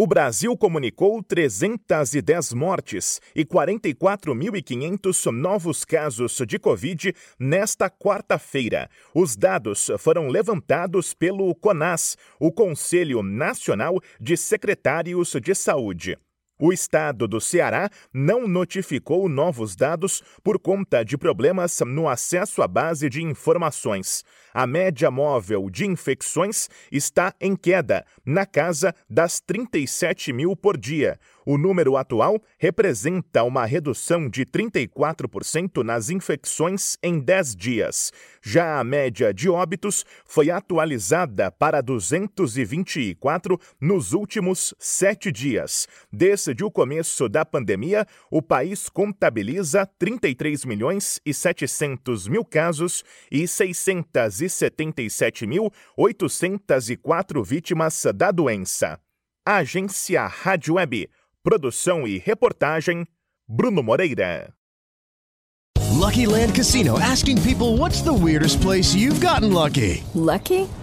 O Brasil comunicou 310 mortes e 44.500 novos casos de Covid nesta quarta-feira. Os dados foram levantados pelo CONAS, o Conselho Nacional de Secretários de Saúde. O estado do Ceará não notificou novos dados por conta de problemas no acesso à base de informações. A média móvel de infecções está em queda, na casa das 37 mil por dia. O número atual representa uma redução de 34% nas infecções em 10 dias. Já a média de óbitos foi atualizada para 224 nos últimos sete dias. Desde o começo da pandemia, o país contabiliza 33 milhões e 700 mil casos e 677.804 vítimas da doença. Agência Rádio Web Produção e reportagem Bruno Moreira. Lucky Land Casino asking people what's the weirdest place you've gotten lucky? Lucky?